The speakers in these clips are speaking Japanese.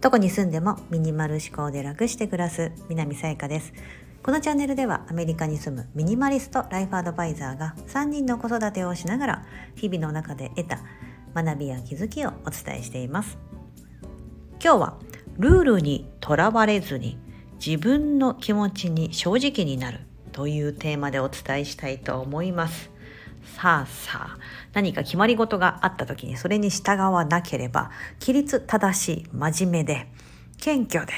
どこに住んでもミニマル思考で楽して暮らす南さやかです。このチャンネルではアメリカに住むミニマリストライフアドバイザーが3人の子育てをしながら日々の中で得た学びや気づきをお伝えしています。今日はルールにとらわれずに自分の気持ちに正直になるというテーマでお伝えしたいと思います。さあさあ何か決まり事があった時にそれに従わなければ規律正しい真面目で謙虚で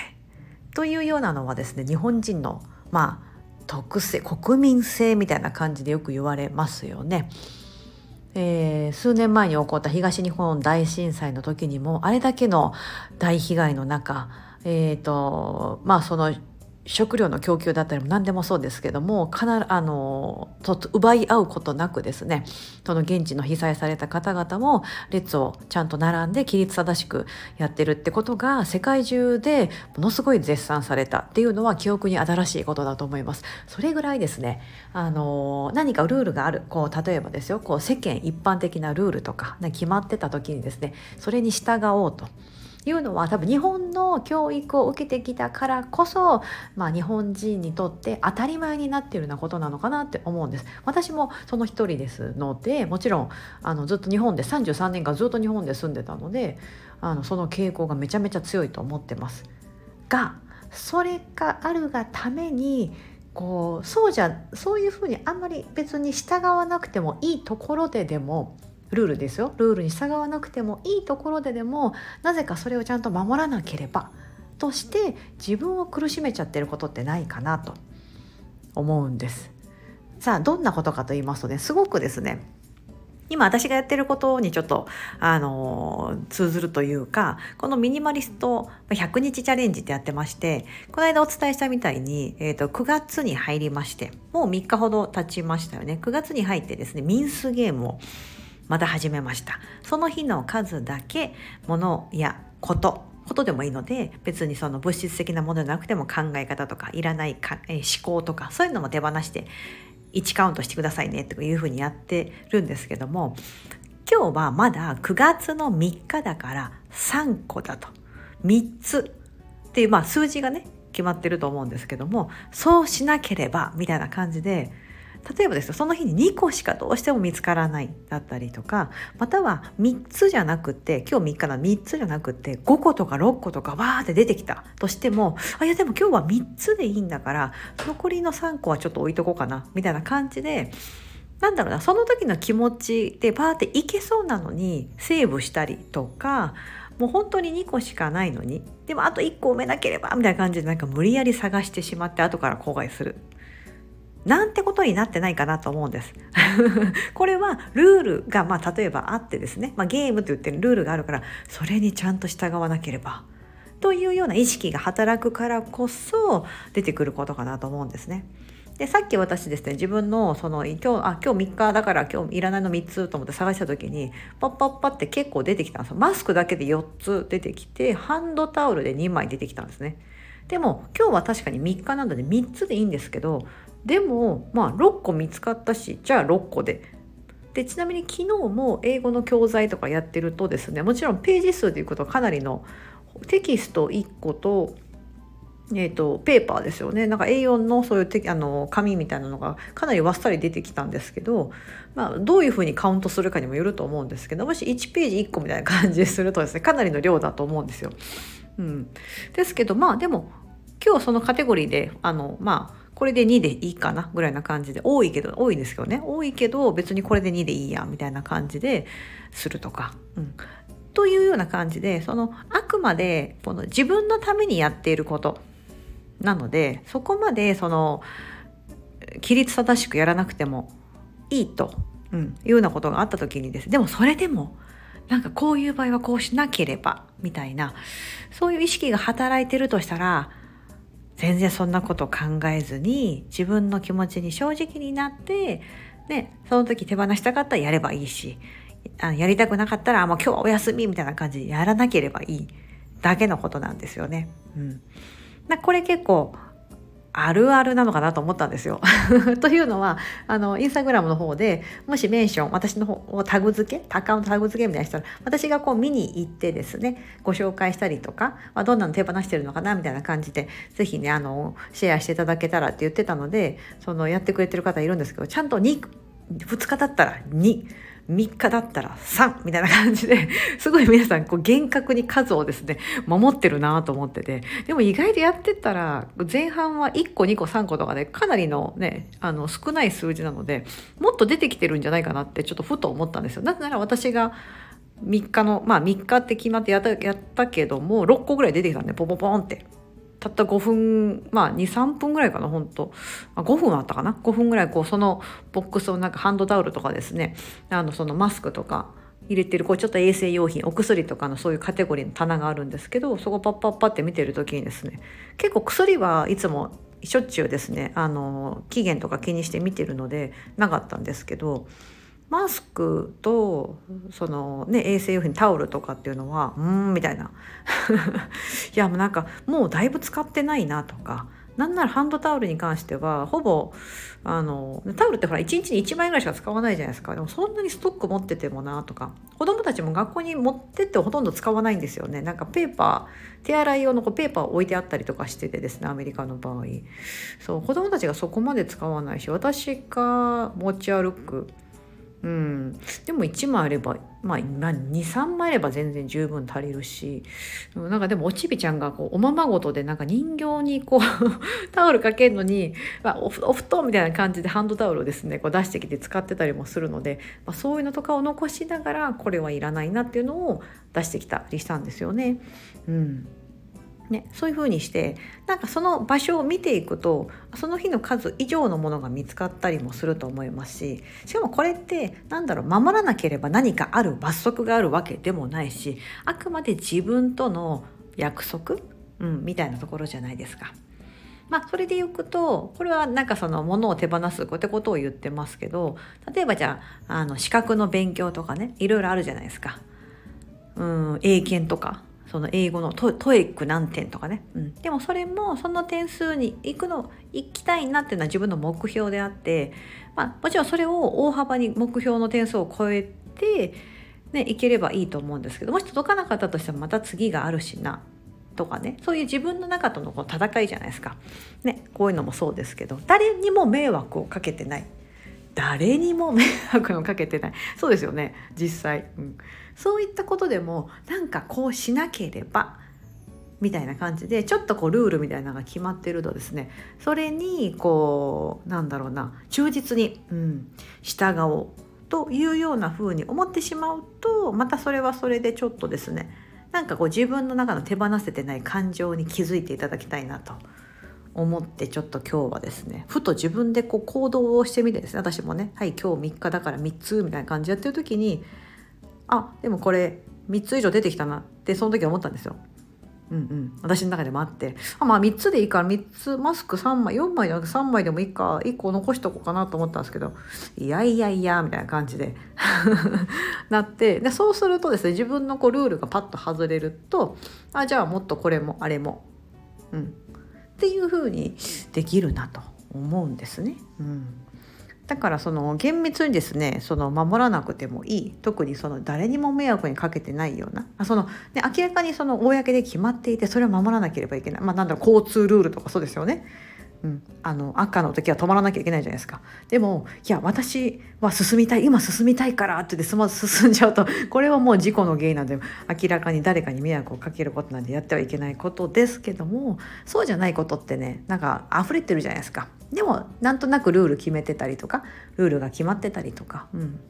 というようなのはですね日本人のまあ特性国民性みたいな感じでよく言われますよね。えー、数年前に起こった東日本大震災の時にもあれだけの大被害の中えーとまあ、その食料の供給だったりも何でもそうですけども必あの奪い合うことなくですねその現地の被災された方々も列をちゃんと並んで規律正しくやってるってことが世界中でものすごい絶賛されたっていうのは記憶に新しいことだと思います。それぐらいですねあの何かルールがあるこう例えばですよこう世間一般的なルールとか決まってた時にですねそれに従おうと。いうのは多分日本の教育を受けてきたからこそ、まあ、日本人にとって当たり前になっているようなことなのかなって思うんです。私もその一人ですのでもちろんあのずっと日本で33年間ずっと日本で住んでたのであのその傾向がめちゃめちゃ強いと思ってます。がそれがあるがためにこうそうじゃそういうふうにあんまり別に従わなくてもいいところででもルールですよルールに従わなくてもいいところででもなぜかそれをちゃんと守らなければとして自分を苦しめちゃってることってないかなと思うんです。さあどんなことかと言いますとねすごくですね今私がやってることにちょっと、あの、通ずるというかこのミニマリスト100日チャレンジってやってましてこの間お伝えしたみたいに、えーと、9月に入りましてもう3日ほど経ちましたよね9月に入ってですねミンスゲームをまた始めました。その日の数だけものやことことでもいいので別にその物質的なものじゃなくても考え方とかいらないか、え思考とかそういうのも手放して1カウントしてくださいねというふうにやってるんですけども今日はまだ9月の3日だから3個だと。3つ。っていうまあ数字がね決まってると思うんですけどもそうしなければみたいな感じで例えばですよその日に2個しかどうしても見つからないだったりとかまたは3つじゃなくて今日3日な3つじゃなくて5個とか6個とかわーって出てきたとしてもあいやでも今日は3つでいいんだから残りの3個はちょっと置いとこうかなみたいな感じでなんだろうなその時の気持ちでバーっていけそうなのにセーブしたりとかもう本当に2個しかないのにでもあと1個埋めなければみたいな感じでなんか無理やり探してしまって後から後悔する。なんてことになってないかなと思うんです。これはルールが、まあ、例えばあってですね、まあ、ゲームと言ってるルールがあるからそれにちゃんと従わなければというような意識が働くからこそ出てくることかなと思うんですね。でさっき私ですね自分のその今日あ今日3日だから今日いらないの3つと思って探した時にパッパッパって結構出てきたんですよマスクだけで4つ出てきてハンドタオルで2枚出てきたんですねでも今日は確かに3日なので3つでいいんですけどでもまあ6個見つかったしじゃあ6個で。でちなみに昨日も英語の教材とかやってるとですねもちろんページ数でいうことはかなりのテキスト1個と,、えーと、ペーパーですよねなんか A4 のそういうあの紙みたいなのがかなりわっさり出てきたんですけど、まあ、どういうふうにカウントするかにもよると思うんですけどもし1ページ1個みたいな感じでするとですねかなりの量だと思うんですよ。うん、ですけどまあでも今日そのカテゴリーであのまあこれで2でいいかなぐらいな感じで多いけど多いですけどね。多いけど別にこれで2でいいやみたいな感じでするとか。うん。というような感じでそのあくまでこの自分のためにやっていること。なのでそこまでその規律正しくやらなくてもいいと、うん、いうようなことがあった時にです。でもそれでもなんかこういう場合はこうしなければみたいな。そういう意識が働いてるとしたら全然そんなこと考えずに自分の気持ちに正直になって、ね、その時手放したかったらやればいいしあやりたくなかったらもう今日はお休みみたいな感じでやらなければいいだけのことなんですよね。うん、これ結構あるあるなのかなと思ったんですよ。というのはあのインスタグラムの方でもしメンション私の方をタグ付けアカウントタグ付けみたいなしたら私がこう見に行ってですねご紹介したりとか、まあ、どんなの手放してるのかなみたいな感じで是非ねあのシェアしていただけたらって言ってたのでそのやってくれてる方いるんですけどちゃんと 2, 2日だったら2。3日だったら3みたいな感じですごい皆さんこう厳格に数をですね守ってるなと思っててでも意外とやってったら前半は1個2個3個とかでかなりのねあの少ない数字なのでもっと出てきてるんじゃないかなってちょっとふと思ったんですよ。なぜなら私が3日のまあ3日って決まってやったやったけども6個ぐらい出てきたんでポポポンって。たった5分まあ23分ぐらいかな本当。あ5分あったかな？5分ぐらいこうそのボックスをなんかハンドタオルとかですね。あのそのマスクとか入れてるこうちょっと衛生用品お薬とかのそういうカテゴリーの棚があるんですけどそこパッパッパって見てる時にですね結構薬はいつもしょっちゅうですねあの期限とか気にして見てるのでなかったんですけどマスクとそのね衛生用品タオルとかっていうのはうんみたいな。いやもうなんかもうだいぶ使ってないなとか。なんならハンドタオルに関してはほぼあのタオルってほら1日に1枚ぐらいしか使わないじゃないですか。でもそんなにストック持っててもなとか。子供たちも学校に持ってってほとんど使わないんですよね。なんかペーパー手洗い用のこうペーパーを置いてあったりとかしててですねアメリカの場合。そう子供たちがそこまで使わないし私が持ち歩くうん、でも1枚あれば、まあ、23枚あれば全然十分足りるしなんかでもおちびちゃんがこうおままごとでなんか人形にこう タオルかけるのに、まあ、おお布団みたいな感じでハンドタオルをですねこう出してきて使ってたりもするので、まあ、そういうのとかを残しながらこれはいらないなっていうのを出してきたりしたんですよね。うんね、そういうふうにしてなんかその場所を見ていくとその日の数以上のものが見つかったりもすると思いますししかもこれって何だろう守らなければ何かある罰則があるわけでもないしあくまで自分との約束、うん、みたいなところじゃないですか。まあ、それでいくとこれはなんかその物を手放すこうったことを言ってますけど例えばじゃああの資格の勉強とかねいろいろあるじゃないですか。うん英検とかその英語のトトエック何点とかね、うん、でもそれもその点数に行くの行きたいなっていうのは自分の目標であって、まあ、もちろんそれを大幅に目標の点数を超えて、ね、いければいいと思うんですけどもし届かなかったとしてもまた次があるしなとかね。そういう自分の中とのこう戦いじゃないですか、ね、こういうのもそうですけど誰にも迷惑をかけてない。誰にも迷惑をかけてない。そうですよね。実際、うん、そういったことでもなんかこうしなければみたいな感じでちょっとこうルールみたいなのが決まってるとですねそれにこうなんだろうな忠実に、うん、従おうというような風に思ってしまうとまたそれはそれでちょっとですねなんかこう自分の中の手放せてない感情に気づいていただきたいなと。思ってちょっと今日はですねふと自分でこう行動をしてみてですね私もねはい今日3日だから3つみたいな感じやってる時にあでもこれ3つ以上出てきたなってその時思ったんですよ。うんうん、私の中でもあって。あまあ3つでいいから3つマスク3枚4枚じゃなくて3枚でもいいか1個残しとこうかなと思ったんですけどいやいやいやみたいな感じで なってでそうするとですね自分のこうルールがパッと外れるとあじゃあもっとこれもあれも、うん、っていうふうにできるなと思うんですね。うんだからその厳密にですねその守らなくてもいい特にその誰にも迷惑にかけてないようなあその、ね、明らかにその公で決まっていてそれを守らなければいけない、まあ、なんだろう交通ルールとかそうですよね。うん、あの赤の時は止まらなきゃいけないじゃないですか。でもいや私は進みたい今進みたいからって言って進んじゃうと これはもう事故の原因なんで明らかに誰かに迷惑をかけることなんでやってはいけないことですけどもそうじゃないことってねなんか溢れてるじゃないですか。でもなんとなくルール決めてたりとかルールが決まってたりとか、うん、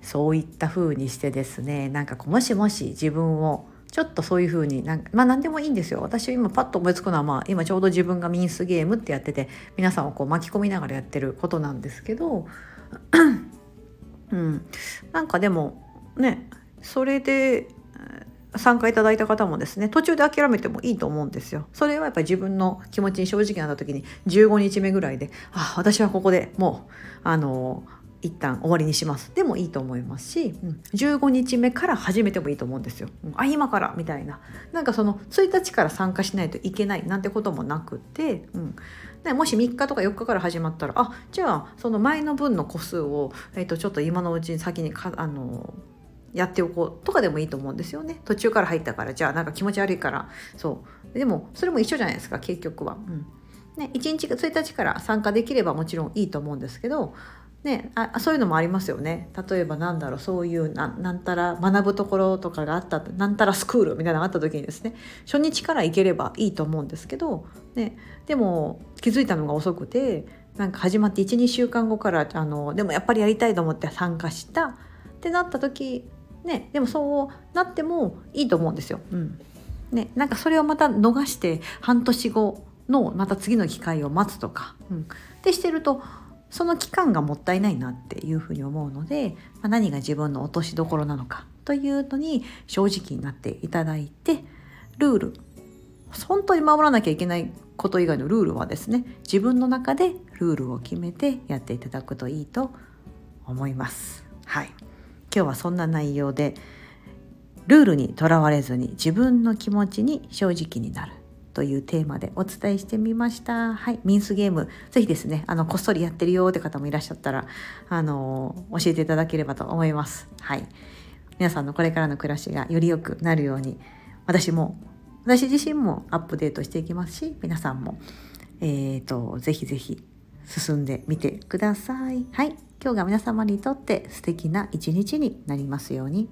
そういった風にしてですねなんかもしもし自分をちょっとそういう風になんかまあ何でもいいんですよ私今パッと思いつくのは、まあ、今ちょうど自分がミンスゲームってやってて皆さんをこう巻き込みながらやってることなんですけど、うん、なんかでもねそれで参加いただいた方もですね途中で諦めてもいいと思うんですよ。それはやっぱり自分の気持ちに正直なった時に15日目ぐらいであ私はここでもうあの一旦終わりにします。でもいいと思いますし、うん、15日目から始めてもいいと思うんですよ、うん、あ今から。みたいな。なんかその1日から参加しないといけない。なんてこともなくて、うん、もし3日とか4日から始まったらあじゃあその前の分の個数を、えー、とちょっと今のうちに先にかあのやっておこうとかでもいいと思うんですよね。途中から入ったから。じゃあなんか気持ち悪いから。そう。でもそれも一緒じゃないですか結局は。うん。ね、1日1日から参加できればもちろんいいと思うんですけどね、あそういうのもありますよね。例えばなんだろうそういうなんたら学ぶところとかがあったなんたらスクールみたいなのがあった時にですね初日から行ければいいと思うんですけど、ね、でも気づいたのが遅くてなんか始まって12週間後からあのでもやっぱりやりたいと思って参加したってなった時ねでもそうなってもいいと思うんですよ。うん。ね、なんかそれをまた逃して半年後のまた次の機会を待つとか、うん、ってしてるとその期間がもったいないなっていうふうに思うので、ま、何が自分の落としどころなのかというのに正直になっていただいてルール本当に守らなきゃいけないこと以外のルールはですね自分の中でルールを決めてやっていただくといいと思います。はい、今日はそんな内容でルールにとらわれずに自分の気持ちに正直になるというテーマでお伝えしてみました。はい、ミンスゲーム、ぜひですね、あの、こっそりやってるよって方もいらっしゃったら、あの、教えていただければと思います。はい。皆さんのこれからの暮らしがより良くなるように、私も、私自身もアップデートしていきますし、皆さんも、えっ、ー、と、ぜひぜひ進んでみてください。はい。今日が皆様にとって素敵な一日になりますように。